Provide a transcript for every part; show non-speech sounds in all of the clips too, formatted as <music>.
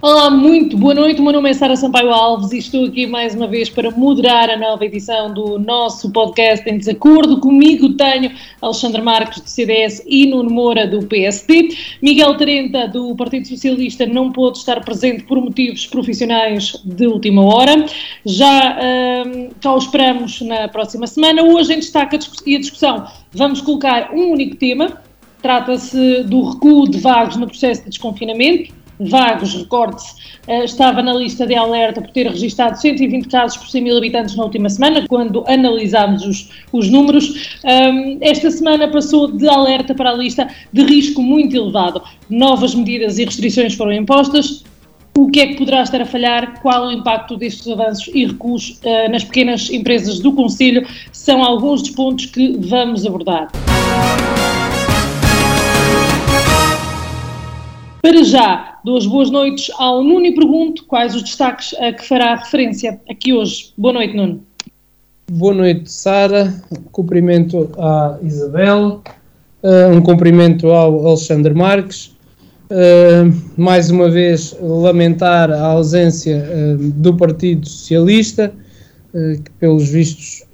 Olá, muito boa noite. O meu nome é Sara Sampaio Alves e estou aqui mais uma vez para moderar a nova edição do nosso podcast em desacordo. Comigo tenho Alexandre Marques, do CDS, e Nuno Moura, do PSD. Miguel Tarenta, do Partido Socialista, não pôde estar presente por motivos profissionais de última hora. Já hum, cá o esperamos na próxima semana. Hoje, em destaque e a discussão, vamos colocar um único tema. Trata-se do recuo de vagos no processo de desconfinamento Vagos, recorde-se, eh, estava na lista de alerta por ter registado 120 casos por 100 mil habitantes na última semana, quando analisámos os, os números. esta semana passou de alerta para a lista de risco muito elevado. Novas medidas e restrições foram impostas. O que é que poderá estar a falhar? Qual o impacto destes avanços e recuos uh, nas pequenas empresas do Conselho? São alguns dos pontos que vamos abordar. Para já, duas boas noites ao Nuno e pergunto quais os destaques a que fará referência aqui hoje. Boa noite, Nuno. Boa noite, Sara. Cumprimento à Isabel, uh, um cumprimento ao Alexandre Marques. Uh, mais uma vez, lamentar a ausência uh, do Partido Socialista, que, pelos vistos,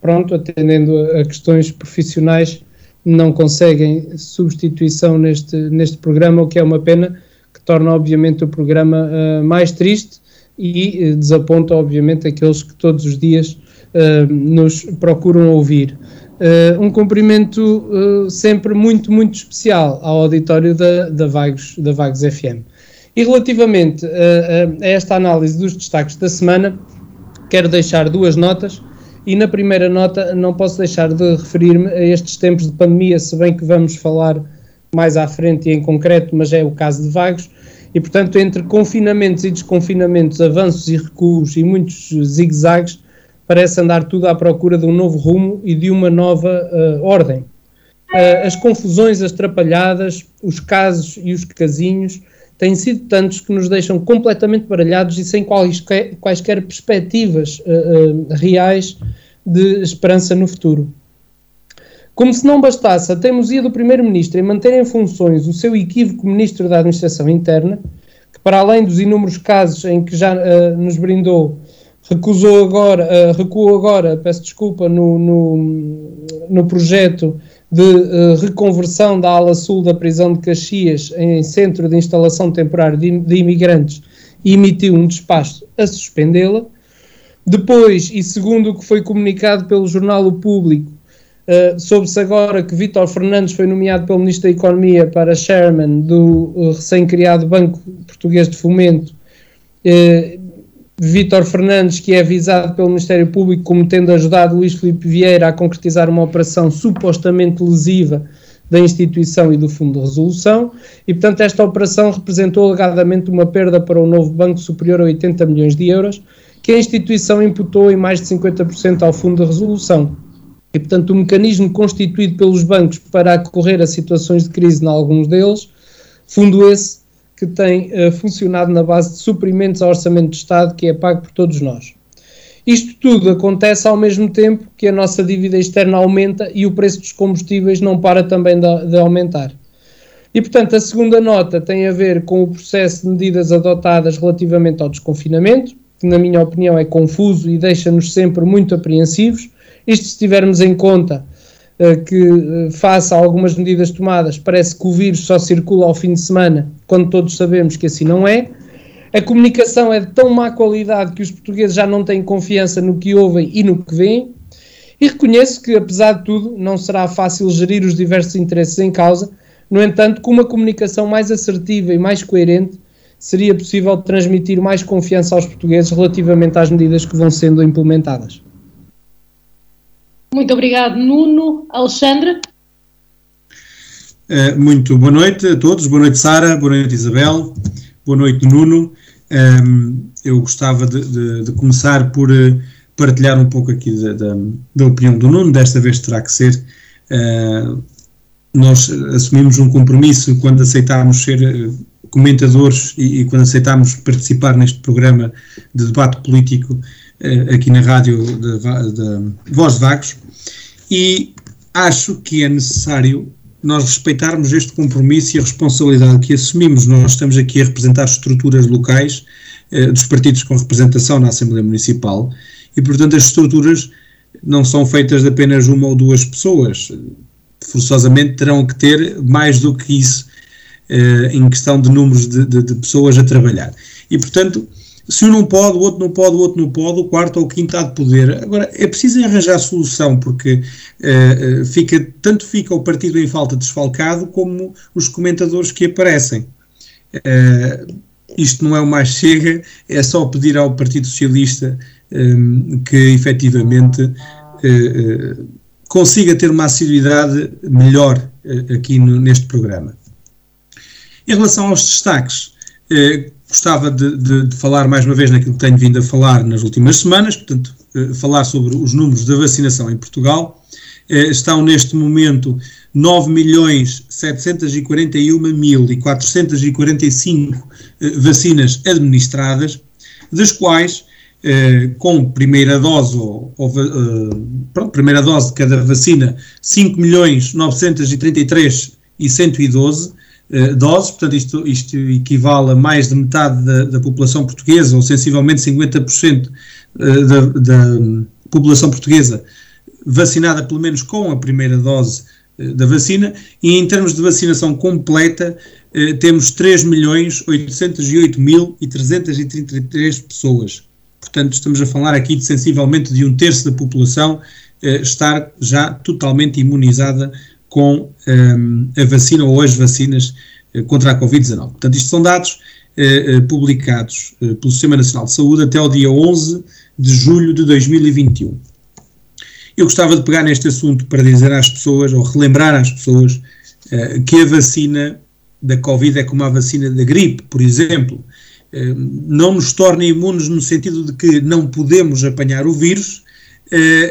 pronto, atendendo a questões profissionais, não conseguem substituição neste, neste programa, o que é uma pena, que torna obviamente o programa uh, mais triste e uh, desaponta obviamente aqueles que todos os dias uh, nos procuram ouvir. um cumprimento sempre muito, muito especial ao auditório da, da, Vagos, da Vagos FM. E relativamente a esta análise dos destaques da semana, quero deixar duas notas. E na primeira nota, não posso deixar de referir-me a estes tempos de pandemia, se bem que vamos falar mais à frente e em concreto, mas é o caso de Vagos. E, portanto, entre confinamentos e desconfinamentos, avanços e recuos e muitos zigue-zagues, parece andar tudo à procura de um novo rumo e de uma nova uh, ordem. Uh, as confusões, as trapalhadas, os casos e os casinhos têm sido tantos que nos deixam completamente baralhados e sem quaisquer, quaisquer perspectivas uh, uh, reais de esperança no futuro. Como se não bastasse a teimosia do Primeiro-Ministro em manter em funções o seu equívoco Ministro da Administração Interna, que para além dos inúmeros casos em que já uh, nos brindou, recusou agora, recuou agora, peço desculpa, no, no, no projeto de uh, reconversão da ala sul da prisão de Caxias em centro de instalação temporária de, de imigrantes e emitiu um despacho a suspendê-la. Depois, e segundo o que foi comunicado pelo jornal O Público, uh, soube-se agora que Vítor Fernandes foi nomeado pelo Ministro da Economia para chairman do uh, recém-criado Banco Português de Fomento. Uh, Vítor Fernandes, que é avisado pelo Ministério Público como tendo ajudado Luís Filipe Vieira a concretizar uma operação supostamente lesiva da instituição e do Fundo de Resolução, e portanto esta operação representou alegadamente uma perda para o novo banco superior a 80 milhões de euros, que a instituição imputou em mais de 50% ao Fundo de Resolução. E portanto o mecanismo constituído pelos bancos para acorrer a situações de crise em alguns deles, fundo esse que tem uh, funcionado na base de suprimentos ao orçamento do Estado, que é pago por todos nós. Isto tudo acontece ao mesmo tempo que a nossa dívida externa aumenta e o preço dos combustíveis não para também de, de aumentar. E, portanto, a segunda nota tem a ver com o processo de medidas adotadas relativamente ao desconfinamento, que, na minha opinião, é confuso e deixa-nos sempre muito apreensivos. Isto se tivermos em conta eh, que, eh, face a algumas medidas tomadas, parece que o vírus só circula ao fim de semana, quando todos sabemos que assim não é. A comunicação é de tão má qualidade que os portugueses já não têm confiança no que ouvem e no que veem. E reconheço que, apesar de tudo, não será fácil gerir os diversos interesses em causa. No entanto, com uma comunicação mais assertiva e mais coerente, seria possível transmitir mais confiança aos portugueses relativamente às medidas que vão sendo implementadas. Muito obrigado, Nuno. Alexandre? Uh, muito boa noite a todos. Boa noite, Sara. Boa noite, Isabel. Boa noite, Nuno. Um, eu gostava de, de, de, começar por uh, partilhar um pouco aqui da, da, da, opinião do Nuno, desta vez terá que ser. Uh, nós assumimos um compromisso quando aceitámos ser comentadores e, e, quando aceitámos participar neste programa de debate político aqui na rádio da Voz de Vagos e acho que é necessário nós respeitarmos este compromisso e a responsabilidade que assumimos. Nós estamos aqui a representar estruturas locais eh, dos partidos com representação na Assembleia Municipal e, portanto, as estruturas não são feitas de apenas uma ou duas pessoas. Forçosamente terão que ter mais do que isso eh, em questão de números de, de, de pessoas a trabalhar. E, portanto, se um não pode, o outro não pode, o outro não pode, o quarto ou o quinto há de poder. Agora, é preciso arranjar solução, porque uh, fica, tanto fica o partido em falta desfalcado, como os comentadores que aparecem. Uh, isto não é o mais chega, é só pedir ao Partido Socialista um, que efetivamente uh, consiga ter uma assiduidade melhor aqui no, neste programa. Em relação aos destaques, gostava de, de, de, falar mais uma vez naquilo que tenho vindo a falar nas últimas semanas, portanto, eh, falar sobre os números da vacinação em Portugal. Eh, estão neste momento 9.741.445 eh, vacinas administradas, das quais, eh, com primeira dose, ou, ou pronto, primeira dose de cada vacina, 5.933.112 eh, doses, portanto isto, isto, equivale a mais de metade da, da população portuguesa, ou sensivelmente 50% uh, da, da população portuguesa vacinada pelo menos com a primeira dose uh, da vacina, e em termos de vacinação completa temos 3.808.333 pessoas. Portanto, estamos a falar aqui de sensivelmente de um terço da população estar já totalmente imunizada com um, a vacina ou as vacinas uh, contra a Covid-19. Portanto, isto são dados uh, uh, publicados pelo Sistema Nacional de Saúde até o dia 11 de julho de 2021. Eu gostava de pegar neste assunto para dizer às pessoas, ou relembrar às pessoas, que a vacina da Covid é como a vacina da gripe, por exemplo. não nos torna imunes no sentido de que não podemos apanhar o vírus,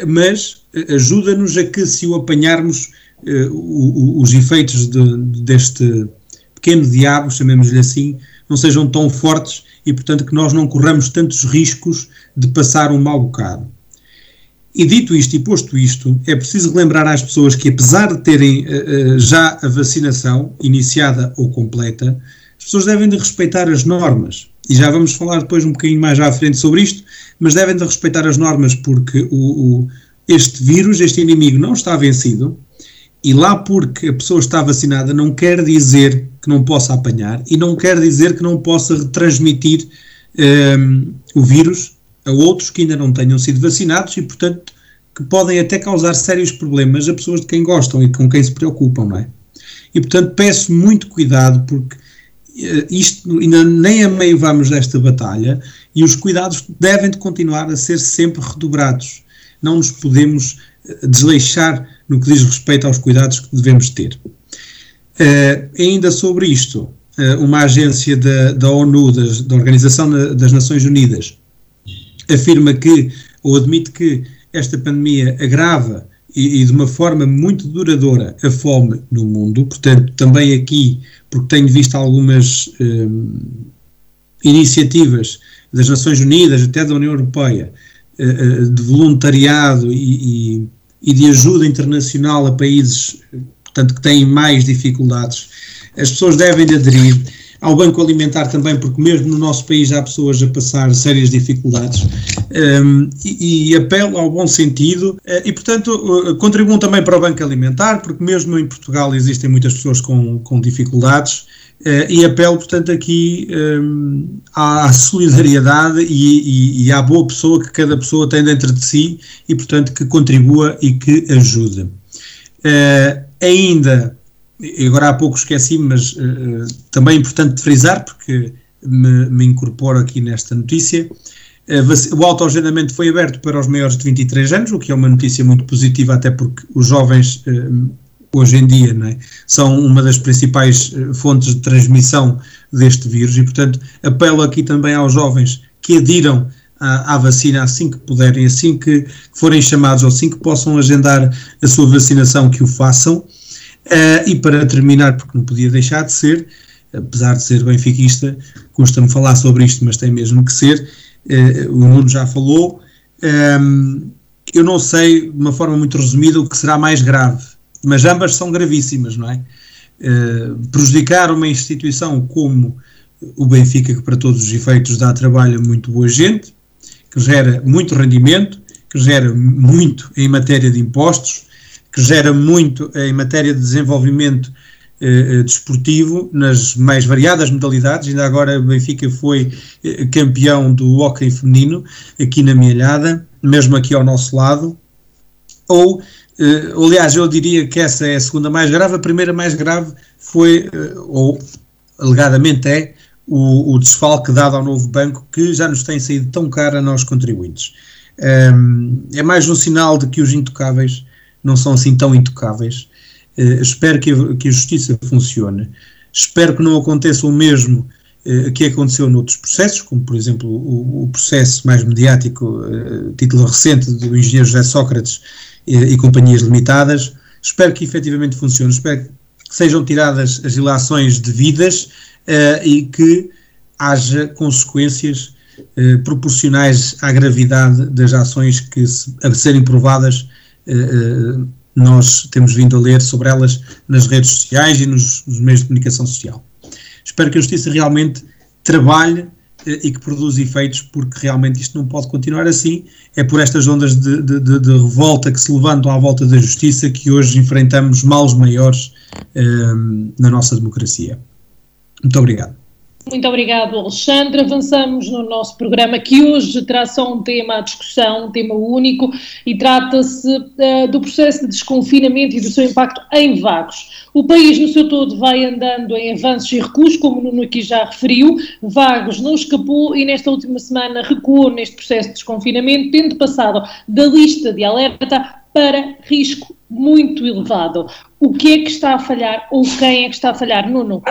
mas ajuda-nos a que, se o apanharmos, os efeitos de, deste pequeno diabo, chamemos-lhe assim, não sejam tão fortes e, portanto, que nós não corramos tantos riscos de passar um mau bocado. E dito isto e posto isto, é preciso lembrar às pessoas que, apesar de terem uh, já a vacinação iniciada ou completa, as pessoas devem de respeitar as normas. E já vamos falar depois um bocadinho mais à frente sobre isto, mas devem de respeitar as normas porque o, o, este vírus, este inimigo, não está vencido e lá porque a pessoa está vacinada não quer dizer que não possa apanhar e não quer dizer que não possa transmitir um, ehm, o vírus a outros que ainda não tenham sido vacinados e, portanto, que podem até causar sérios problemas a pessoas de quem gostam e com quem se preocupam, não é? E, portanto, peço muito cuidado porque uh, isto ainda nem a meio vamos desta batalha e os cuidados devem de continuar a ser sempre redobrados. Não nos podemos uh, desleixar no que diz respeito aos cuidados que devemos ter. Uh, ainda sobre isto, uh, uma agência da, da ONU, das, da Organização das Nações Unidas, afirma que, ou admite que, esta pandemia agrava e, e, de uma forma muito duradoura a fome no mundo. Portanto, também aqui, porque tenho visto algumas um, eh, iniciativas das Nações Unidas, até da União Europeia, uh, de voluntariado e, e e de ajuda internacional a países, portanto, que têm mais dificuldades. As pessoas devem de aderir ao Banco Alimentar também, porque mesmo no nosso país há pessoas a passar sérias dificuldades um, e, e, apelo ao bom sentido uh, e, portanto, uh, contribuam também para o Banco Alimentar, porque mesmo em Portugal existem muitas pessoas com, com dificuldades e apelo, portanto, aqui um, à solidariedade e, e, e, à boa pessoa que cada pessoa tem dentro de si e, portanto, que contribua e que ajude. ainda e agora há pouco esqueci, mas uh, também é importante frisar, porque me, me incorporo aqui nesta notícia. Uh, o autoagendamento foi aberto para os maiores de 23 anos, o que é uma notícia muito positiva, até porque os jovens uh, hoje em dia, é? São uma das principais fontes de transmissão deste vírus e, portanto, apelo aqui também aos jovens que adiram à, à, vacina assim que puderem, assim que forem chamados ou assim que possam agendar a sua vacinação, que o façam. Uh, e para terminar, porque não podia deixar de ser, apesar de ser benfiquista, custa-me falar sobre isto, mas tem mesmo que ser, uh, o Nuno já falou, um, ehm, eu não sei, de uma forma muito resumida, o que será mais grave, mas ambas são gravíssimas, não é? Uh, prejudicar uma instituição como o Benfica, que para todos os efeitos dá trabalho a muito boa gente, que gera muito rendimento, que gera muito em matéria de impostos, que gera muito em matéria de desenvolvimento eh, eh desportivo nas mais variadas modalidades. Ainda agora o Benfica foi eh, campeão do hóquei feminino aqui na Mielhada, mesmo aqui ao nosso lado. Ou, eh, aliás, eu diria que essa é a segunda mais grave. A primeira mais grave foi, eh, ou alegadamente é, o, o, desfalque dado ao novo banco que já nos tem saído tão caro a nós contribuintes. Um, é mais um sinal de que os intocáveis não são assim tão intocáveis. Uh, espero que a, que a, justiça funcione. Espero que não aconteça o mesmo uh, que aconteceu noutros processos, como por exemplo o, o processo mais mediático, uh, título recente do engenheiro José Sócrates e companhias limitadas. Espero que efetivamente funcione. Espero que sejam tiradas as ilações devidas uh, e que haja consequências uh, proporcionais à gravidade das ações que, se, a serem provadas, uh, nós temos vindo a ler sobre elas nas redes sociais e nos, nos, meios de comunicação social. Espero que a Justiça realmente trabalhe e que produza efeitos, porque realmente isto não pode continuar assim. É por estas ondas de, de, de, de revolta que se levantam à volta da justiça que hoje enfrentamos males maiores na nossa democracia. Muito obrigado. Muito obrigado, Alexandre. Avançamos no nosso programa que hoje terá só um tema à discussão, um tema único, e trata-se uh, do processo de desconfinamento e do seu impacto em Vagos. O país no seu todo vai andando em avanços e recuos, como o Nuno aqui já referiu. Vagos não escapou e nesta última semana recuou neste processo de desconfinamento, tendo passado da lista de alerta para risco muito elevado. O que é que está a falhar ou quem é que está a falhar, Nuno?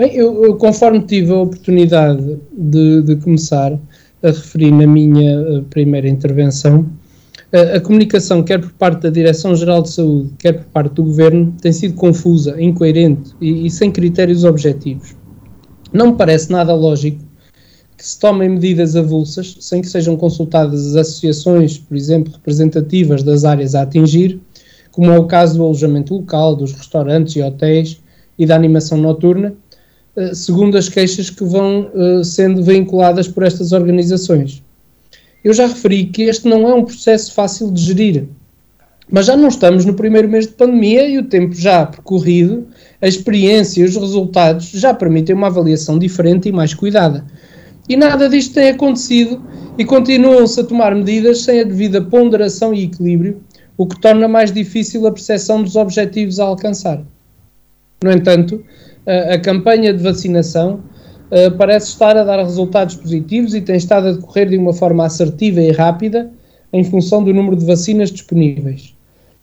Bem, eu, eu, conforme tive a oportunidade de, de, começar a referir na minha eh, primeira intervenção, a, a comunicação, quer por parte da Direção-Geral de Saúde, quer por parte do Governo, tem sido confusa, incoerente e, e sem critérios objetivos. Não me parece nada lógico que se tomem medidas avulsas, sem que sejam consultadas as associações, por exemplo, representativas das áreas a atingir, como é o caso do alojamento local, dos restaurantes e hotéis e da animação noturna, segundo as queixas que vão uh, sendo vinculadas por estas organizações. Eu já referi que este não é um processo fácil de gerir, mas já não estamos no primeiro mês de pandemia e o tempo já percorrido, a experiência e os resultados já permitem uma avaliação diferente e mais cuidada. E nada disto tem acontecido e continuam-se a tomar medidas sem a devida ponderação e equilíbrio, o que torna mais difícil a percepção dos objetivos a alcançar. No entanto, a, campanha de vacinação uh, parece estar a dar resultados positivos e tem estado a decorrer de uma forma assertiva e rápida em função do número de vacinas disponíveis.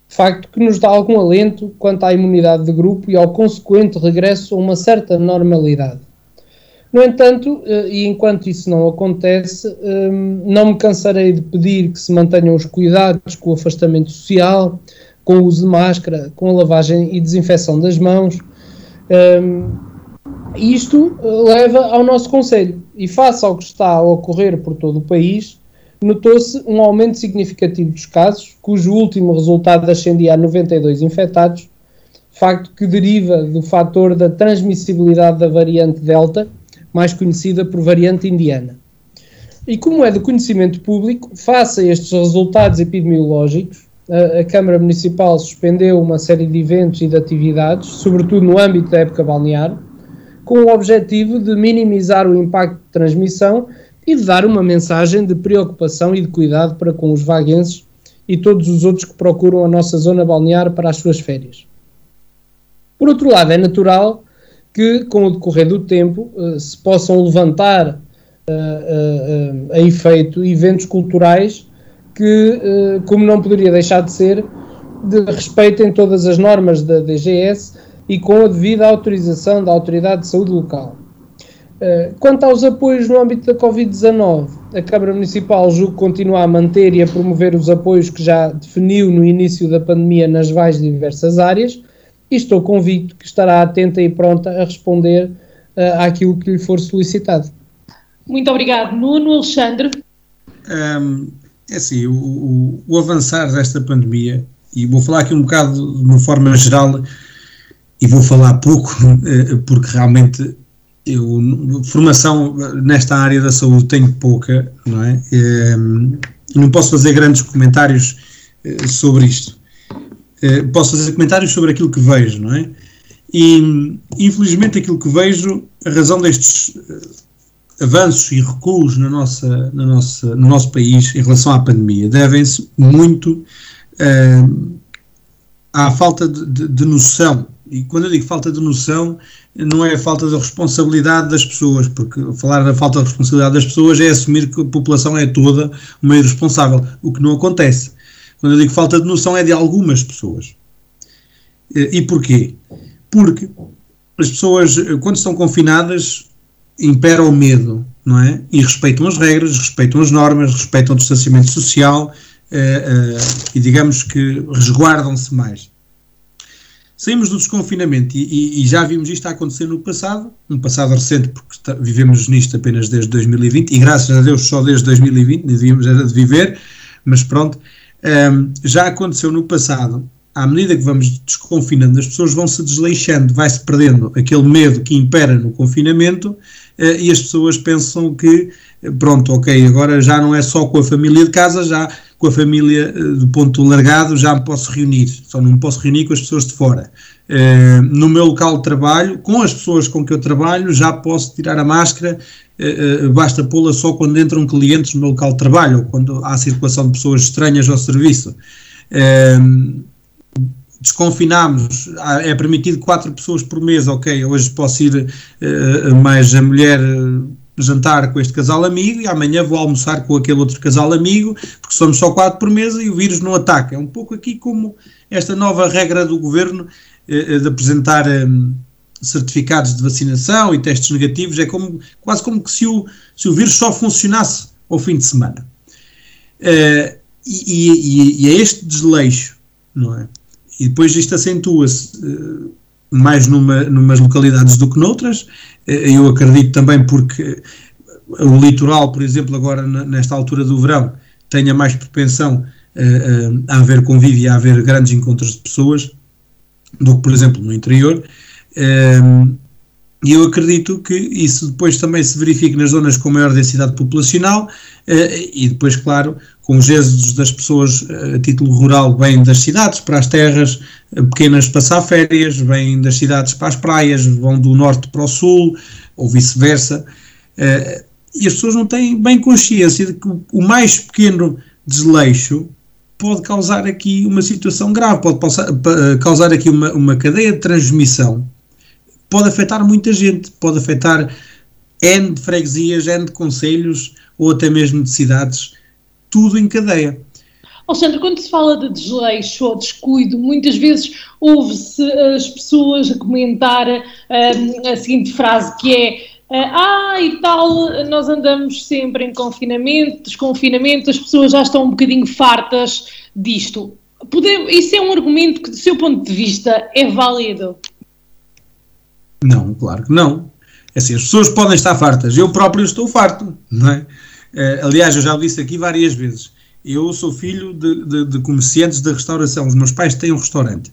Facto que nos dá algum alento quanto à imunidade de grupo e ao consequente regresso a uma certa normalidade. No entanto, e enquanto isso não acontece, não me cansarei de pedir que se mantenham os cuidados com o afastamento social, com o uso de máscara, com a lavagem e desinfecção das mãos, um, isto leva ao nosso Conselho. E face ao que está a ocorrer por todo o país, notou-se um aumento significativo dos casos, cujo último resultado ascendia a 92 infectados, facto que deriva do fator da transmissibilidade da variante Delta, mais conhecida por variante indiana. E como é do conhecimento público, face a estes resultados epidemiológicos, a, Câmara Municipal suspendeu uma série de eventos e de atividades, sobretudo no âmbito da época balnear, com o objetivo de minimizar o impacto de transmissão e de dar uma mensagem de preocupação e de cuidado para com os vaguenses e todos os outros que procuram a nossa zona balnear para as suas férias. Por outro lado, é natural que, com o decorrer do tempo, eh, se possam levantar uh, a efeito eventos culturais que, eh, como não poderia deixar de ser, de respeitem todas as normas da DGS e com a devida autorização da Autoridade de Saúde Local. Eh, quanto aos apoios no âmbito da Covid-19, a Câmara Municipal julgo continua a manter e a promover os apoios que já definiu no início da pandemia nas mais diversas áreas e estou convicto que estará atenta e pronta a responder uh, àquilo que lhe for solicitado. Muito obrigado. Nuno Alexandre. Um, é assim, o, o, o, avançar desta pandemia, e vou falar aqui um bocado de uma forma geral, e vou falar pouco, <laughs> eh, porque realmente eu, formação nesta área da saúde tenho pouca, não é? Um, não posso fazer grandes comentários eh, sobre isto. Eh, posso fazer comentários sobre aquilo que vejo, não é? E, infelizmente, aquilo que vejo, a razão destes avanços e recuos na nossa, na nossa, no nosso país em relação à pandemia devem-se muito uh, à falta de, de, de, noção. E quando eu digo falta de noção, não é a falta de responsabilidade das pessoas, porque falar da falta de responsabilidade das pessoas é assumir que a população é toda uma irresponsável, o que não acontece. Quando eu digo falta de noção, é de algumas pessoas. E porquê? Porque as pessoas, quando estão confinadas, impera o medo, não é? E respeitam as regras, respeitam as normas, respeitam o distanciamento social uh, uh, e digamos que resguardam-se mais. Saímos do desconfinamento e, e, e, já vimos isto a acontecer no passado, no passado recente, porque está, vivemos nisto apenas desde 2020 e graças a Deus só desde 2020, devíamos era de viver, mas pronto, um, ehm, já aconteceu no passado à medida que vamos desconfinando, as pessoas vão se desleixando, vai-se perdendo aquele medo que impera no confinamento uh, e as pessoas pensam que, pronto, ok, agora já não é só com a família de casa, já com a família uh, do ponto largado já me posso reunir, só não me posso reunir com as pessoas de fora. No meu local de trabalho, com as pessoas com que eu trabalho, já posso tirar a máscara, basta pô-la só quando entram clientes no meu local de trabalho ou quando há circulação de pessoas estranhas ao serviço desconfinamos, é permitido quatro pessoas por mês, ok, hoje posso ir uh, mais a mulher uh, jantar com este casal amigo e amanhã vou almoçar com aquele outro casal amigo, porque somos só quatro por mês e o vírus não ataca. É um pouco aqui como esta nova regra do governo uh, de apresentar um, certificados de vacinação e testes negativos, é como, quase como que se o, se o vírus só funcionasse ao fim de semana. E, e, e é este desleixo, não é? E depois isto acentua-se uh, mais numa, numas localidades do que noutras. Uh, eu acredito também porque o litoral, por exemplo, agora nesta altura do verão, tenha mais propensão a haver convívio e a haver grandes encontros de pessoas do que, por exemplo, no interior. E eu acredito que isso depois também se verifique nas zonas com maior densidade populacional e depois, claro, com os êxodos das pessoas eh, a título rural vêm das cidades para as terras eh, pequenas passar férias, vêm das cidades para as praias, vão do norte para o sul, ou vice-versa, eh, e as pessoas não têm bem consciência de que o mais pequeno desleixo pode causar aqui uma situação grave, pode causar aqui uma, uma cadeia de transmissão, pode afetar muita gente, pode afetar N de freguesias, N de conselhos, ou até mesmo de cidades, tudo em cadeia. Alexandre, quando se fala de desleixo ou descuido, muitas vezes ouve-se as pessoas a comentar um, a seguinte frase que é ah, e tal, nós andamos sempre em confinamento, desconfinamento, as pessoas já estão um bocadinho fartas disto. Poder, isso é um argumento que, do seu ponto de vista, é válido? Não, claro que não. É assim, as pessoas podem estar fartas, eu próprio estou farto, não é? Uh, aliás, eu já o disse aqui várias vezes. Eu sou filho de, de, de, comerciantes de restauração. Os meus pais têm um restaurante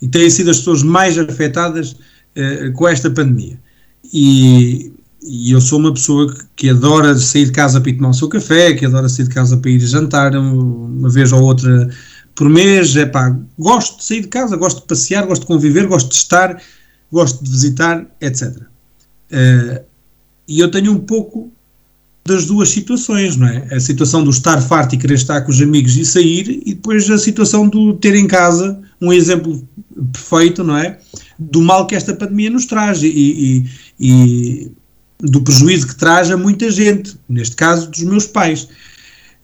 e têm sido as pessoas mais afetadas uh, com esta pandemia. E, e, eu sou uma pessoa que, que, adora sair de casa para ir tomar o seu café, que adora sair de casa para ir jantar uma vez ou outra por mês. Gosto de sair de casa, gosto de passear, gosto de conviver, gosto de estar, gosto de visitar, etc. Uh, eh, e eu tenho um pouco das duas situações, não é? A situação do estar farto e querer estar com os amigos e sair, e depois a situação do ter em casa um exemplo perfeito, não é? Do mal que esta pandemia nos traz e, e, e do prejuízo que traz a muita gente, neste caso dos meus pais.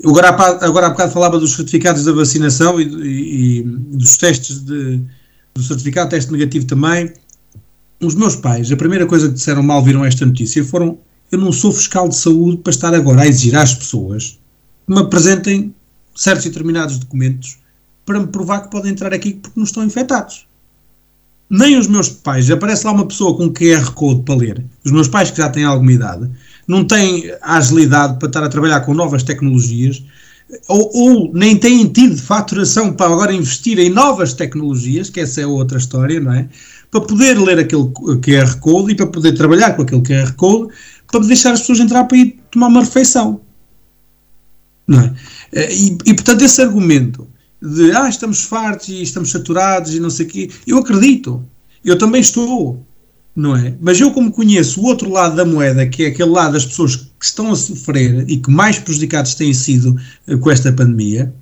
Eu agora, agora há bocado falava dos certificados da vacinação e, e, dos testes de, do certificado teste negativo também. Os meus pais, a primeira coisa que disseram mal viram esta notícia foram eu não sou fiscal de saúde para estar agora a exigir às pessoas que me apresentem certos e determinados documentos para me provar que podem entrar aqui porque não estão infectados. Nem os meus pais, aparece lá uma pessoa com QR Code para ler, os meus pais que já têm alguma idade, não têm a agilidade para estar a trabalhar com novas tecnologias, ou, ou, nem têm tido faturação para agora investir em novas tecnologias, que essa é outra história, não é? Para poder ler aquele QR Code e para poder trabalhar com aquele QR Code, para deixar as pessoas entrar para ir tomar uma refeição. Não é? Eh, e, e portanto, esse argumento de ah, estamos fartos e estamos saturados e não sei o quê, eu acredito. Eu também estou não é? Mas eu, como conheço o outro lado da moeda, que é aquele lado das pessoas que estão a sofrer e que mais prejudicados têm sido uh, com esta pandemia,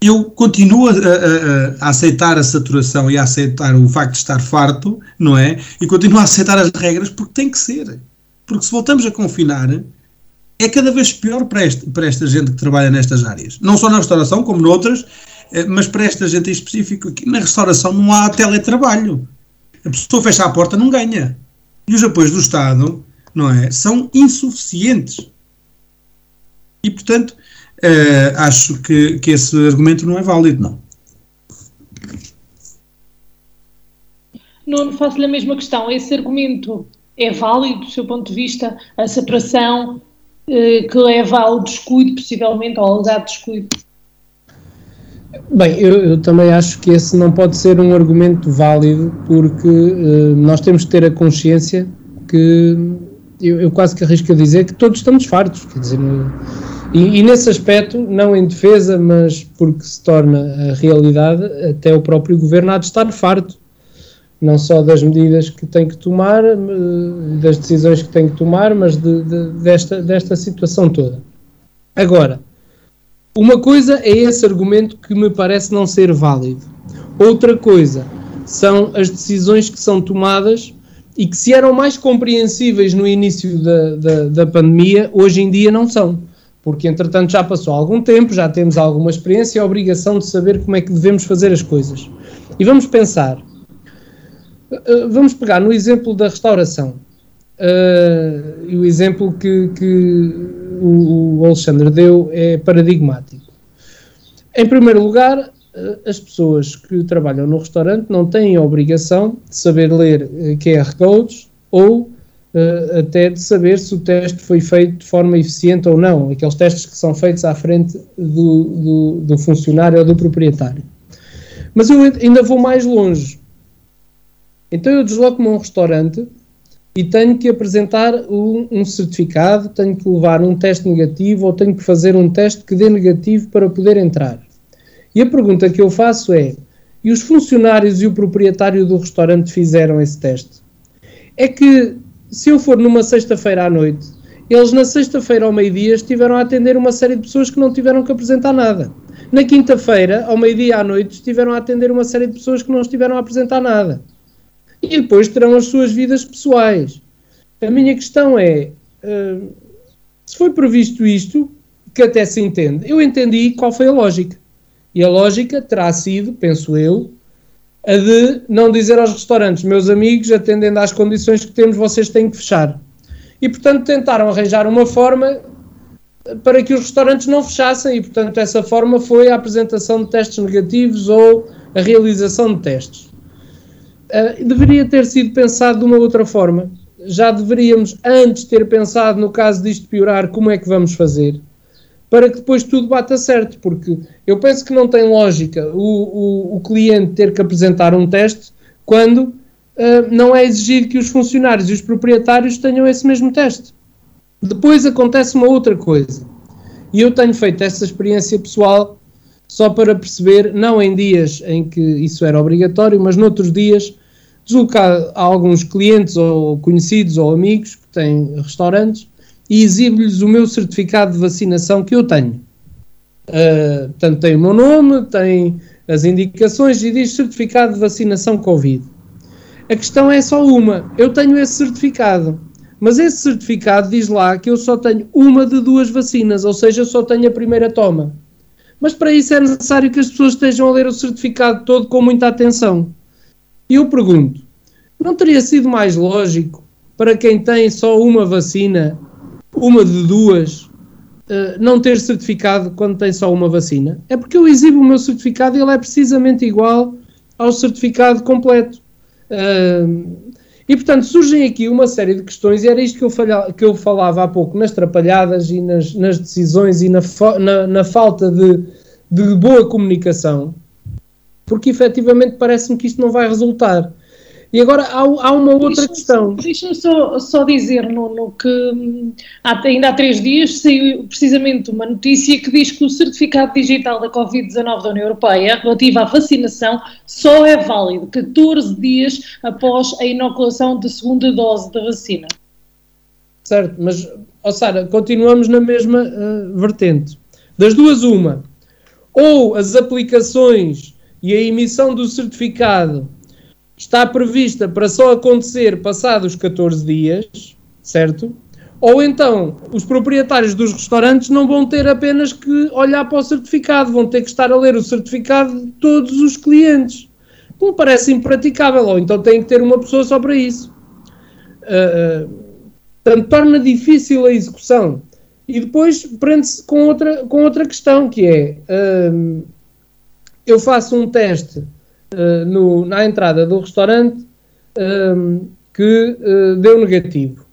eu continuo a, a, a, aceitar a saturação e a aceitar o facto de estar farto, não é? E continuo a aceitar as regras porque tem que ser. Porque se voltamos a confinar, é cada vez pior para, este, para esta gente que trabalha nestas áreas. Não só na restauração, como noutras, eh, mas para esta gente em específico, aqui na restauração não há teletrabalho. A pessoa fecha a porta, não ganha. E os apoios do Estado, não é? São insuficientes. E, portanto, uh, acho que, que esse argumento não é válido, não. Não faço-lhe a mesma questão. Esse argumento é válido do seu ponto de vista? A separação eh, que leva ao descuido, possivelmente, ao alegado descuido? Bem, eu, eu, também acho que esse não pode ser um argumento válido, porque uh, nós temos que ter a consciência que eu, eu, quase que arrisco a dizer que todos estamos fartos, quer dizer, e, e, nesse aspecto, não em defesa, mas porque se torna a realidade, até o próprio governo há de estar farto, não só das medidas que tem que tomar, das decisões que tem que tomar, mas de, de, desta, desta situação toda. Agora, uma coisa é esse argumento que me parece não ser válido. Outra coisa são as decisões que são tomadas e que, se eram mais compreensíveis no início da, da, da pandemia, hoje em dia não são. Porque, entretanto, já passou algum tempo, já temos alguma experiência e a obrigação de saber como é que devemos fazer as coisas. E vamos pensar. Eh, vamos pegar no exemplo da restauração. Uh, e o exemplo que, que o, o Alexandre deu é paradigmático. Em primeiro lugar, eh, as pessoas que trabalham no restaurante não têm a obrigação de saber ler eh, QR codes ou uh, até de saber se o teste foi feito de forma eficiente ou não, aqueles testes que são feitos à frente do, do, do funcionário ou do proprietário. Mas eu ainda vou mais longe. Então eu desloco-me a um restaurante e tenho que apresentar um, um, certificado, tenho que levar um teste negativo ou tenho que fazer um teste que dê negativo para poder entrar. E a pergunta que eu faço é: e os funcionários e o proprietário do restaurante fizeram esse teste? É que se eu for numa sexta-feira à noite, eles na sexta-feira ao meio-dia estiveram a atender uma série de pessoas que não tiveram que apresentar nada. Na quinta-feira, ao meio-dia à noite, estiveram a atender uma série de pessoas que não estiveram a apresentar nada e depois terão as suas vidas pessoais. A minha questão é: uh, se foi previsto isto, que até se entende, eu entendi qual foi a lógica. E a lógica terá sido, penso eu, a de não dizer aos restaurantes, meus amigos, atendendo às condições que temos, vocês têm que fechar. E, portanto, tentaram arranjar uma forma para que os restaurantes não fechassem, e, portanto, essa forma foi a apresentação de testes negativos ou a realização de testes. Uh, deveria ter sido pensado de uma outra forma. Já deveríamos antes ter pensado, no caso disto piorar, como é que vamos fazer, para que depois tudo bata certo, porque eu penso que não tem lógica o, o, o cliente ter que apresentar um teste quando uh, não é exigido que os funcionários e os proprietários tenham esse mesmo teste. Depois acontece uma outra coisa, e eu tenho feito essa experiência pessoal só para perceber, não em dias em que isso era obrigatório, mas noutros dias, deslocar a alguns clientes ou conhecidos ou amigos que têm restaurantes e exibo-lhes o meu certificado de vacinação que eu tenho. Uh, portanto, tem o meu nome, tem as indicações e diz certificado de vacinação Covid. A questão é só uma: eu tenho esse certificado, Mas esse certificado diz lá que eu só tenho uma de duas vacinas, ou seja, só tenho a primeira toma. Mas para isso é necessário que as pessoas estejam a ler o certificado todo com muita atenção. E eu pergunto: não teria sido mais lógico para quem tem só uma vacina, uma de duas, eh, não ter certificado quando tem só uma vacina? É porque eu exibo o meu certificado e ele é precisamente igual ao certificado completo. E, portanto, surgem aqui uma série de questões, e era isto que eu, falha, que eu falava há pouco, nas trapalhadas e nas, nas decisões e na, na, na falta de, de, boa comunicação, porque efetivamente parece-me que isto não vai resultar. E agora há, há uma outra deixa questão. Deixa-me só, só dizer no, no que hum, há, ainda há três dias saiu precisamente uma notícia que diz que o certificado digital da Covid-19 da União Europeia relativo à vacinação só é válido 14 dias após a inoculação da segunda dose da vacina. Certo, mas, oh Sara, continuamos na mesma uh, vertente. Das duas, uma. Ou as aplicações e a emissão do certificado está prevista para só acontecer passados 14 dias, certo? Ou então os proprietários dos restaurantes não vão ter apenas que olhar para o certificado, vão ter que estar a ler o certificado de todos os clientes. Como parece impraticável, ou então tem que ter uma pessoa só para isso. Uh, portanto, torna difícil a execução. E depois prende-se com outra, com outra questão, que é, uh, eu faço um teste uh, no, na entrada do restaurante um, que uh, deu negativo.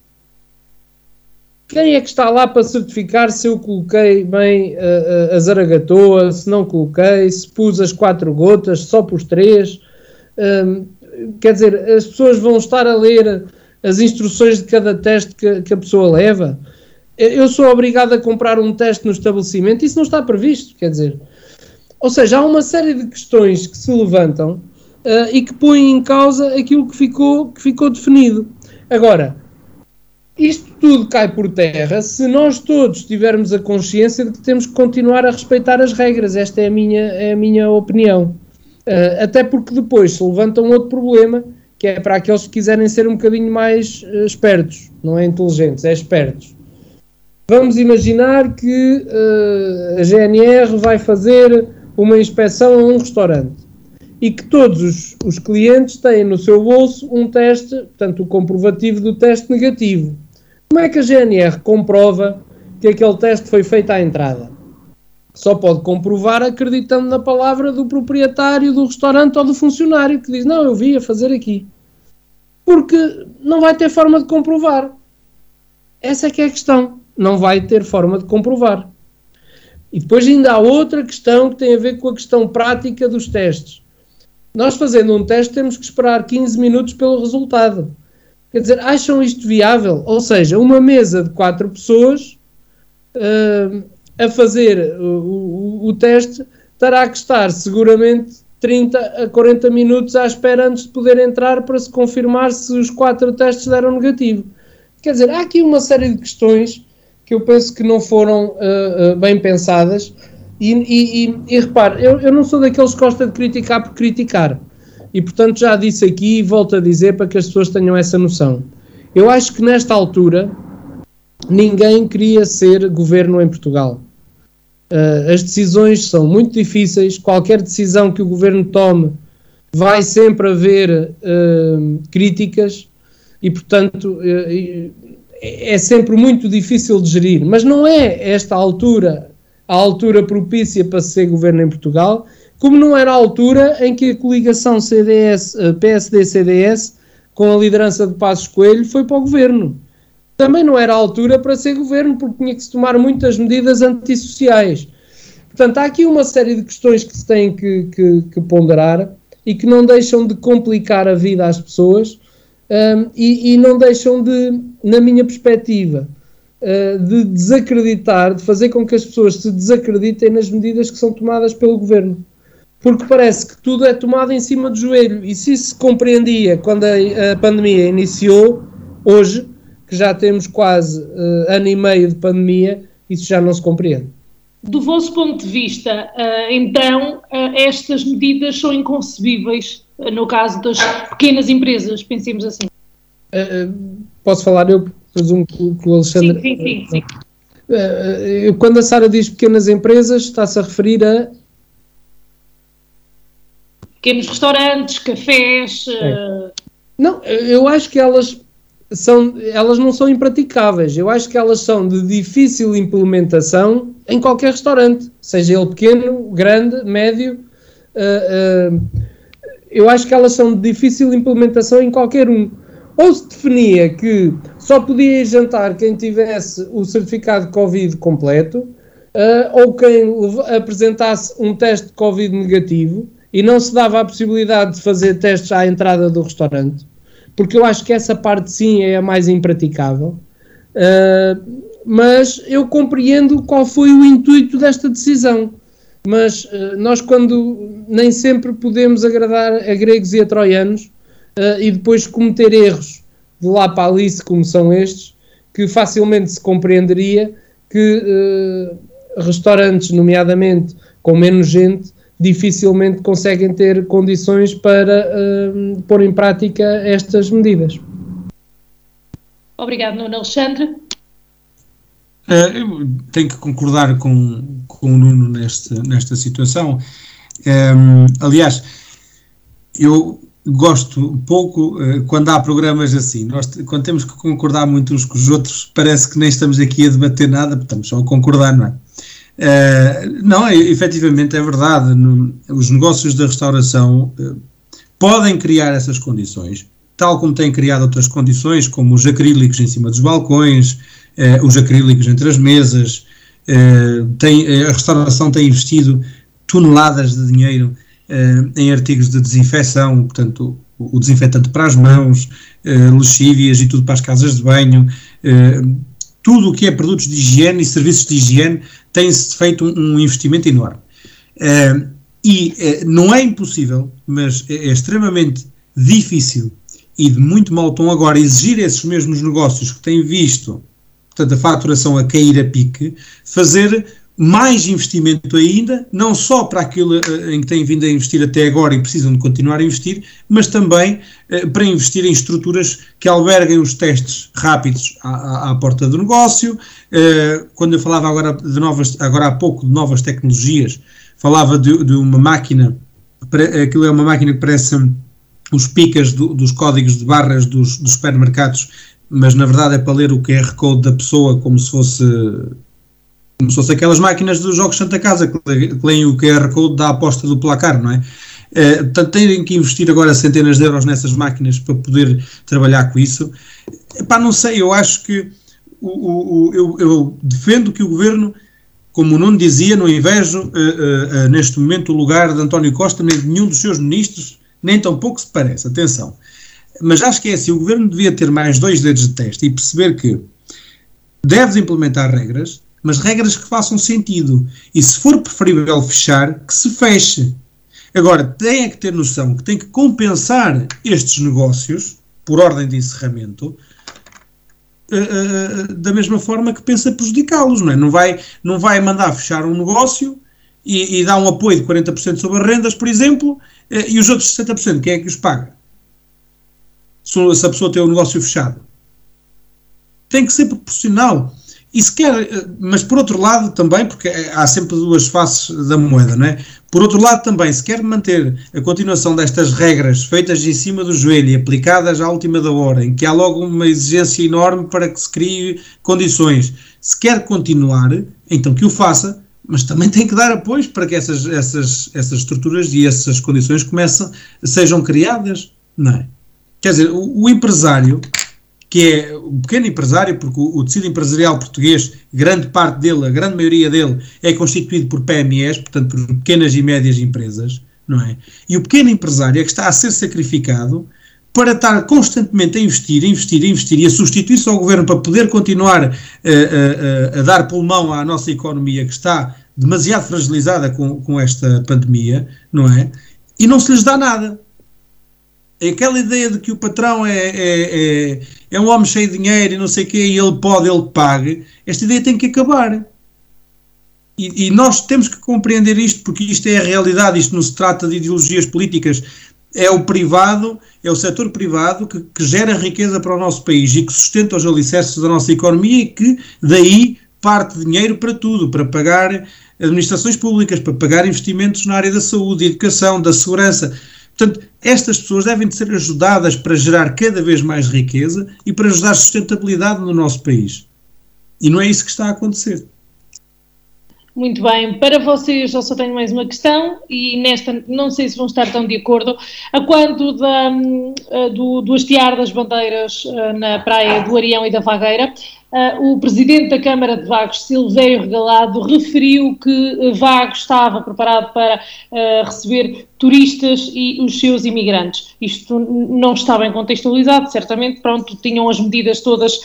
Quem é que está lá para certificar se eu coloquei bem uh, a zaragatoa, se não coloquei, se pus as quatro gotas, só pus três? Um, quer dizer, as pessoas vão estar a ler as instruções de cada teste que, que, a pessoa leva. Eu sou obrigado a comprar um teste no estabelecimento, isso não está previsto, quer dizer. Ou seja, há uma série de questões que se levantam uh, e que põem em causa aquilo que ficou, que ficou definido. Agora, isto tudo cai por terra se nós todos tivermos a consciência de que temos que continuar a respeitar as regras. Esta é a minha, é a minha opinião. Uh, até porque depois se levanta um outro problema, que é para aqueles que quiserem ser um bocadinho mais uh, espertos, não é inteligentes, é espertos. Vamos imaginar que uh, a GNR vai fazer uma inspeção a um restaurante e que todos os, os, clientes têm no seu bolso um teste, portanto, o comprovativo do teste negativo. Como é que a GNR comprova que aquele teste foi feito à entrada? Só pode comprovar acreditando na palavra do proprietário do restaurante ou do funcionário que diz: Não, eu vi a fazer aqui. Porque não vai ter forma de comprovar. Essa é que é a questão. Não vai ter forma de comprovar. E depois ainda há outra questão que tem a ver com a questão prática dos testes. Nós fazendo um teste temos que esperar 15 minutos pelo resultado. Quer dizer, acham isto viável? Ou seja, uma mesa de quatro pessoas uh, a fazer o, o, o, teste terá que estar seguramente 30 a 40 minutos à espera antes de poder entrar para se confirmar se os quatro testes deram negativo. Quer dizer, há aqui uma série de questões que eu penso que não foram uh, uh, bem pensadas. E, e, e, e repare, eu, eu não sou daqueles que gosta de criticar por criticar. E portanto já disse aqui e volto a dizer para que as pessoas tenham essa noção. Eu acho que nesta altura ninguém queria ser governo em Portugal. Uh, as decisões são muito difíceis, qualquer decisão que o governo tome vai sempre haver críticas e, portanto, é sempre muito difícil de gerir, mas não é esta altura a altura propícia para ser governo em Portugal, como não era a altura em que a coligação CDS, eh, PSD-CDS, com a liderança de Passos Coelho, foi para o governo. Também não era a altura para ser governo, porque tinha que se tomar muitas medidas antissociais. Portanto, há aqui uma série de questões que se têm que, que, que ponderar e que não deixam de complicar a vida às pessoas um, e, e, não deixam de, na minha perspectiva, uh, de desacreditar, de fazer com que as pessoas se desacreditem nas medidas que são tomadas pelo governo. Porque parece que tudo é tomado em cima do joelho. E se isso se compreendia quando a, a pandemia iniciou, hoje, que já temos quase uh, ano e meio de pandemia, isso já não se compreende. Do vosso ponto de vista, uh, então, estas medidas são inconcebíveis no caso das pequenas empresas, pensemos assim. Uh, posso falar eu? presumo que, o Alexandre. Sim, sim, sim. sim. Uh, quando a Sara diz pequenas empresas, está-se a referir a. Pequenos restaurantes, cafés. É. Não, eu acho que elas são, elas não são impraticáveis. Eu acho que elas são de difícil implementação em qualquer restaurante, seja ele pequeno, grande, médio. Uh, uh, eu acho que elas são de difícil implementação em qualquer um. Ou se definia que só podia jantar quem tivesse o certificado de Covid completo, uh, ou quem apresentasse um teste de Covid negativo, e não se dava a possibilidade de fazer testes à entrada do restaurante porque eu acho que essa parte sim é a mais impraticável. Uh, mas eu compreendo qual foi o intuito desta decisão. Mas uh, nós, quando nem sempre podemos agradar a gregos e a troianos uh, e depois cometer erros de lá para Alice, como são estes, que facilmente se compreenderia que restaurantes, nomeadamente com menos gente, dificilmente conseguem ter condições para uh, pôr em prática estas medidas. Obrigado, Nuno Alexandre. Uh, eu tenho que concordar com, com o Nuno neste, nesta situação. Um, ehm, aliás, eu gosto pouco uh, quando há programas assim. Nós, quando temos que concordar muito uns com os outros, parece que nem estamos aqui a debater nada, estamos só a concordar, não é? Uh, não, é, efetivamente é verdade. No, os negócios da restauração uh, podem criar essas condições, tal como têm criado outras condições, como os acrílicos em cima dos balcões, os acrílicos entre as mesas. Tem, a restauração tem investido toneladas de dinheiro em artigos de desinfecção, portanto, o, o desinfetante para as mãos, lexívias e tudo para as casas de banho tudo o que é produtos de higiene e serviços de higiene tem-se feito um, um, investimento enorme. Uh, e uh, não é impossível, mas é, é, extremamente difícil e de muito mau tom agora exigir esses mesmos negócios que têm visto portanto, a faturação a cair a pique, fazer mais investimento ainda, não só para aquilo uh, em que têm vindo a investir até agora e precisam de continuar a investir, mas também uh, para investir em estruturas que alberguem os testes rápidos à, à, porta do negócio. Uh, quando eu falava agora de novas, agora há pouco de novas tecnologias, falava de, de uma máquina, aquilo é uma máquina que parece os picas do, dos códigos de barras dos, dos supermercados, mas na verdade é para ler o QR Code da pessoa como se fosse como se fosse aquelas máquinas dos jogos Santa Casa que leem o QR Code da aposta do placar, não é? Uh, portanto, têm que investir agora centenas de euros nessas máquinas para poder trabalhar com isso. Epá, não sei, eu acho que o, o, o eu, eu, defendo que o governo, como o Nuno dizia, não invejo uh, uh, neste momento o lugar de António Costa nem de nenhum dos seus ministros, nem tão pouco se parece, atenção. Mas acho que é assim, o governo devia ter mais dois dedos de teste e perceber que deve implementar regras mas regras que façam sentido. E se for preferível fechar, que se feche. Agora, tem é que ter noção que tem que compensar estes negócios, por ordem de encerramento, uh, uh, da mesma forma que pensa prejudicá-los, não é? Não vai, não vai mandar fechar um negócio e, e dar um apoio de 40% sobre as rendas, por exemplo, e os outros 60%, quem é que os paga? Se, a pessoa tem o um negócio fechado. Tem que ser proporcional. E se quer, mas por outro lado também, porque há sempre duas faces da moeda, não é? Por outro lado também, se quer manter a continuação destas regras feitas em cima do joelho e aplicadas à última da hora, em que há logo uma exigência enorme para que se crie condições, se quer continuar, então que o faça, mas também tem que dar apoio para que essas, essas, essas estruturas e essas condições comecem, sejam criadas, não é? Quer dizer, o, o empresário que é o pequeno empresário, porque o, o, tecido empresarial português, grande parte dele, a grande maioria dele, é constituído por PMEs, portanto por pequenas e médias empresas, não é? E o pequeno empresário é que está a ser sacrificado para estar constantemente a investir, investir, investir e a substituir-se ao governo para poder continuar a, a, a, a, dar pulmão à nossa economia que está demasiado fragilizada com, com esta pandemia, não é? E não se lhes dá nada. É aquela ideia de que o patrão é, é, é, é, um homem cheio de dinheiro e não sei o quê, e ele pode, ele pague, esta ideia tem que acabar. E, e, nós temos que compreender isto, porque isto é a realidade, isto não se trata de ideologias políticas. é o privado, é o setor privado que, que, gera riqueza para o nosso país e que sustenta os alicerces da nossa economia e que daí parte dinheiro para tudo, para pagar administrações públicas, para pagar investimentos na área da saúde, educação, da segurança. Portanto, estas pessoas devem de ser ajudadas para gerar cada vez mais riqueza e para ajudar sustentabilidade no nosso país. E não é isso que está a acontecer. Muito bem, para vocês eu só tenho mais uma questão e nesta não sei se vão estar tão de acordo. A quando da, do, do hastear das bandeiras na praia do Arião e da Vagueira, o presidente da Câmara de Vagos, Silvério Regalado, referiu que Vagos estava preparado para receber turistas e os seus imigrantes. Isto não está bem contextualizado, certamente, pronto, tinham as medidas todas,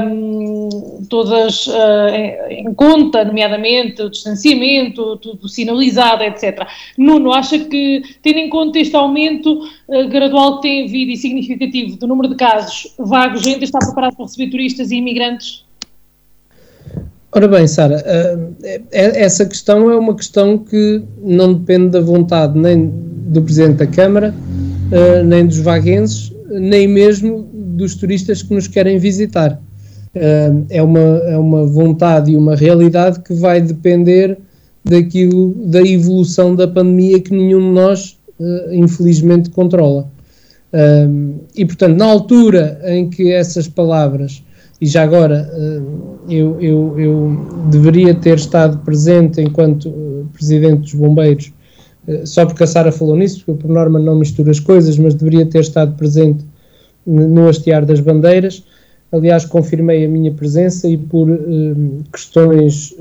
um, todas uh, em conta, nomeadamente o distanciamento, tudo sinalizado, etc. Nuno, acha que, tendo em conta este aumento gradual que tem havido e significativo do número de casos, Vagos ainda está preparado para receber turistas e imigrantes? Ora bem, Sara, uh, essa questão é uma questão que não depende da vontade nem do Presidente da Câmara, uh, nem dos vaguenses, nem mesmo dos turistas que nos querem visitar. Uh, é, uma, é uma vontade e uma realidade que vai depender daquilo, da evolução da pandemia que nenhum de nós, infelizmente, controla. e, portanto, na altura em que essas palavras e já agora eh, eu, eu, eu, deveria ter estado presente enquanto eh, Presidente dos Bombeiros, eh, só porque a Sara falou nisso, porque eu por norma não misturo as coisas, mas deveria ter estado presente no hastear das bandeiras. Aliás, confirmei a minha presença e por questões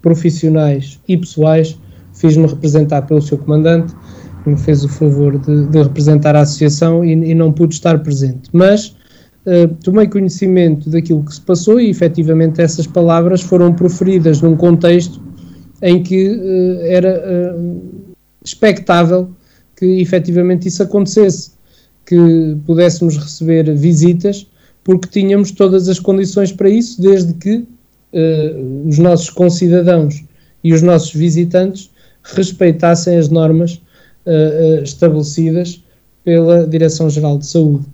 profissionais e pessoais fiz-me representar pelo seu comandante, que me fez o favor de, de representar a associação e, e não pude estar presente. Mas eh, tomei conhecimento daquilo que se passou e efetivamente essas palavras foram proferidas num contexto em que uh, era uh, expectável que efetivamente isso acontecesse, que pudéssemos receber visitas, porque tínhamos todas as condições para isso, desde que os nossos concidadãos e os nossos visitantes respeitassem as normas estabelecidas pela Direção-Geral de Saúde.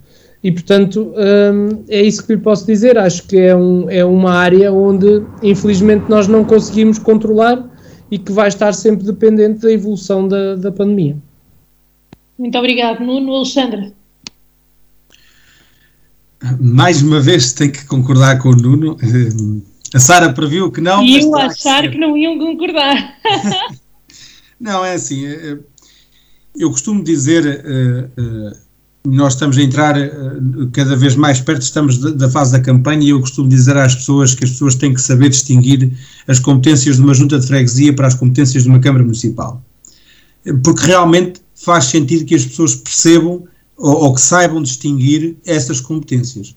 E, portanto, hum, é isso que lhe posso dizer. Acho que é, um, é uma área onde, infelizmente, nós não conseguimos controlar e que vai estar sempre dependente da evolução da, da pandemia. Muito obrigado, Nuno. Alexandre. Mais uma vez tenho que concordar com o Nuno. A Sara previu que não. Iam achar que não iam concordar. <laughs> não, é assim. Eh, eh, eu costumo dizer eh, nós estamos a entrar eh, cada vez mais perto, estamos da fase da campanha e eu costumo dizer às pessoas que as pessoas têm que saber distinguir as competências de uma junta de freguesia para as competências de uma Câmara Municipal. Porque realmente faz sentido que as pessoas percebam ou, ou que saibam distinguir essas competências.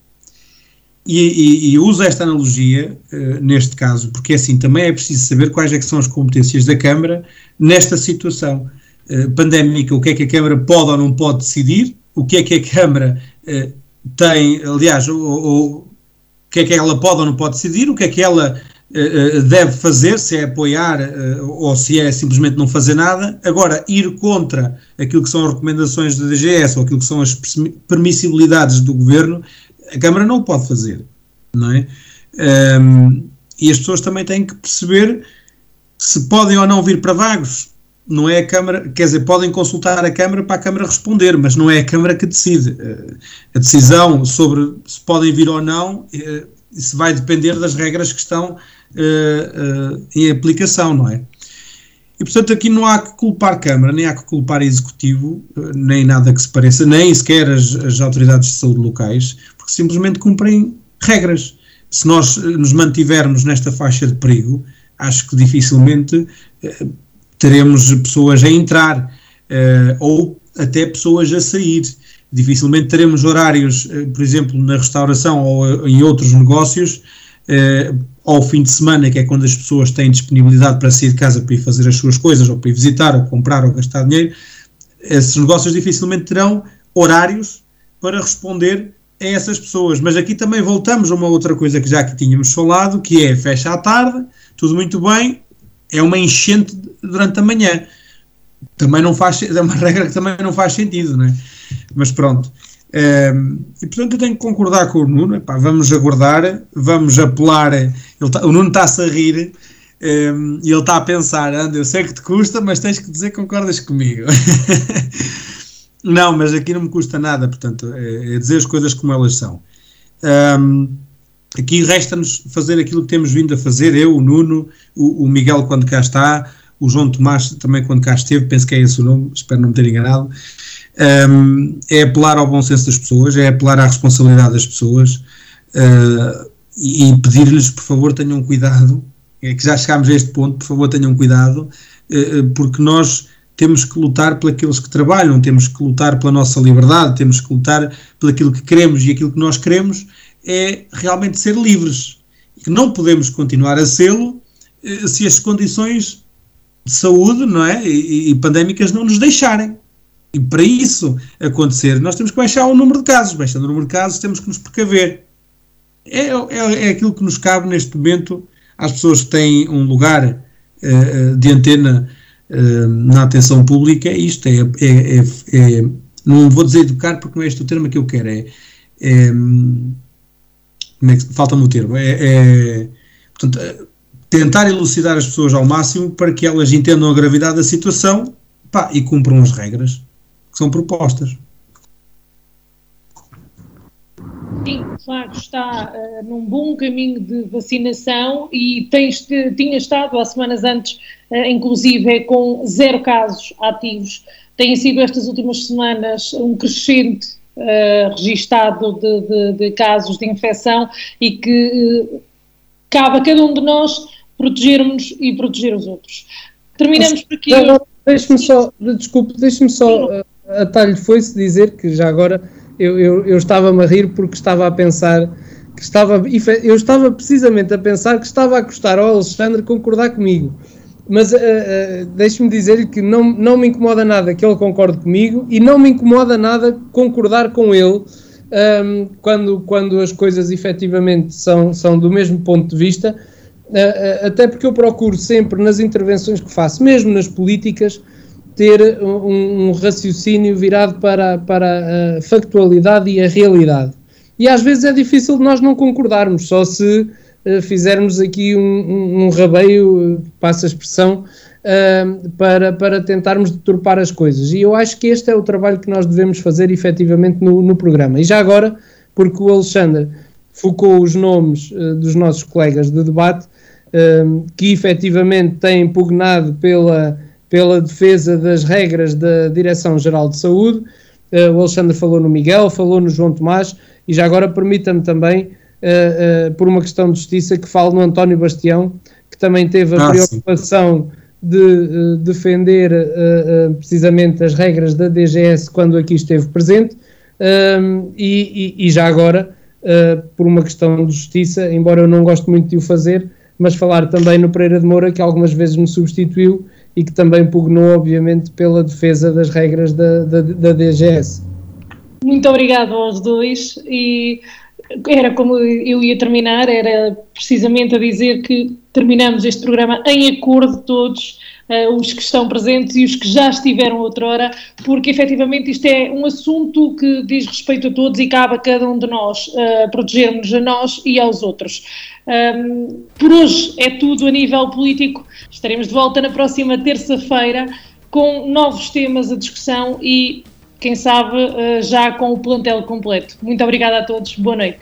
E, e, e uso esta analogia uh, neste caso, porque assim também é preciso saber quais é são as competências da Câmara nesta situação uh, pandémica, o que é que a Câmara pode ou não pode decidir, o que é que a Câmara eh, tem, aliás, o, que é que ela pode ou não pode decidir, o que é que ela eh, eh deve fazer, se é apoiar eh, ou se é simplesmente não fazer nada. Agora, ir contra aquilo que são as recomendações da DGS ou aquilo que são as permissibilidades do governo, a Câmara não pode fazer, não é? Um, e as pessoas também têm que perceber se podem ou não vir para vagos não é a Câmara, quer dizer, podem consultar a Câmara para a Câmara responder, mas não é a Câmara que decide. Eh, a decisão sobre se podem vir ou não, eh, isso vai depender das regras que estão uh, em aplicação, não é? E portanto aqui não há que culpar Câmara, nem há que culpar Executivo, nem nada que se pareça, nem sequer as, as autoridades de saúde locais, porque simplesmente cumprem regras. Se nós nos mantivermos nesta faixa de perigo, acho que dificilmente teremos pessoas a entrar uh, ou até pessoas a sair. Dificilmente teremos horários, uh, por exemplo, na restauração ou em outros negócios, uh, ao fim de semana, que é quando as pessoas têm disponibilidade para sair de casa para ir fazer as suas coisas, ou para ir visitar, ou comprar, ou gastar dinheiro, esses negócios dificilmente terão horários para responder a essas pessoas. Mas aqui também voltamos a uma outra coisa que já que tínhamos falado, que é fecha à tarde, tudo muito bem, é uma enchente durante a manhã. também não faz, é uma regra que também não faz sentido, não é? Mas pronto. Um, e portanto eu tenho que concordar com o Nuno, epá, vamos aguardar, vamos apelar, tá, o Nuno está-se a rir um, e ele está a pensar, anda, eu sei que te custa, mas tens que dizer que concordas comigo. <laughs> não, mas aqui não me custa nada, portanto, é, é dizer as coisas como elas são. Um, aqui resta-nos fazer aquilo que temos vindo a fazer, eu, o Nuno, o, o Miguel quando cá está, o João Tomás também quando cá esteve, penso que é esse o nome, espero não me ter enganado. Um, é apelar ao bom senso das pessoas, é apelar à responsabilidade das pessoas uh, e, e pedir-lhes, por favor, tenham cuidado, é que já chegámos a este ponto, por favor, tenham cuidado, uh, porque nós temos que lutar pelos que trabalham, temos que lutar pela nossa liberdade, temos que lutar pelo aquilo que queremos e aquilo que nós queremos é realmente ser livres. E não podemos continuar a sê-lo uh, se as condições de saúde não é? e, e pandémicas não nos deixarem. E para isso acontecer, nós temos que baixar o número de casos. Baixando o número de casos, temos que nos precaver. É, é, é aquilo que nos cabe neste momento às pessoas que têm um lugar uh, de antena uh, na atenção pública. Isto é, é, é, Não vou dizer educar porque não é este o termo que eu quero. É. é Falta-me o termo. É, portanto, tentar elucidar as pessoas ao máximo para que elas entendam a gravidade da situação pá, e cumpram as regras que são propostas. Sim, claro, está uh, num bom caminho de vacinação e tem, tinha estado há semanas antes, uh, inclusive, com zero casos ativos. Têm sido estas últimas semanas um crescente uh, registado de, de, de, casos de infecção e que uh, cabe a cada um de nós protegermos e proteger os outros. Terminamos por aqui. Deixe-me só, desculpe, deixe-me só atalho foi-se dizer que já agora eu, eu, eu estava-me a rir porque estava a pensar que estava, eu estava precisamente a pensar que estava a custar ao Alexandre concordar comigo. Mas uh, uh, deixe-me dizer-lhe que não, não me incomoda nada que ele concorde comigo e não me incomoda nada concordar com ele um, ehm, quando, quando as coisas efetivamente são, são do mesmo ponto de vista, uh, até porque eu procuro sempre nas intervenções que faço, mesmo nas políticas, ter um, um raciocínio virado para, para a factualidade e a realidade. E às vezes é difícil nós não concordarmos, só se fizermos aqui um, um, um rabeio, passa a expressão, uh, para, para tentarmos deturpar as coisas. E eu acho que este é o trabalho que nós devemos fazer efetivamente no, no programa. E já agora, porque o Alexandre focou os nomes uh, dos nossos colegas de debate, que efetivamente têm pugnado pela pela defesa das regras da Direção-Geral de Saúde. Uh, o Alexandre falou no Miguel, falou no João Tomás e já agora permita-me também, uh, uh, por uma questão de justiça, que falo no António Bastião, que também teve a ah, preocupação sim. de defender precisamente as regras da DGS quando aqui esteve presente. E, e, e, já agora, por uma questão de justiça, embora eu não goste muito de o fazer, mas falar também no Pereira de Moura, que algumas vezes me substituiu e que também pugnou, obviamente, pela defesa das regras da, da, da DGS. Muito obrigado aos dois e era como eu ia terminar, era precisamente a dizer que terminamos este programa em acordo todos, uh, os que estão presentes e os que já estiveram outrora, porque efetivamente isto é um assunto que diz respeito a todos e cabe a cada um de nós uh, protegermos a nós e aos outros. Um, por hoje é tudo a nível político. Estaremos de volta na próxima terça-feira com novos temas a discussão e, quem sabe, uh, já com o plantel completo. Muito obrigada a todos. Boa noite.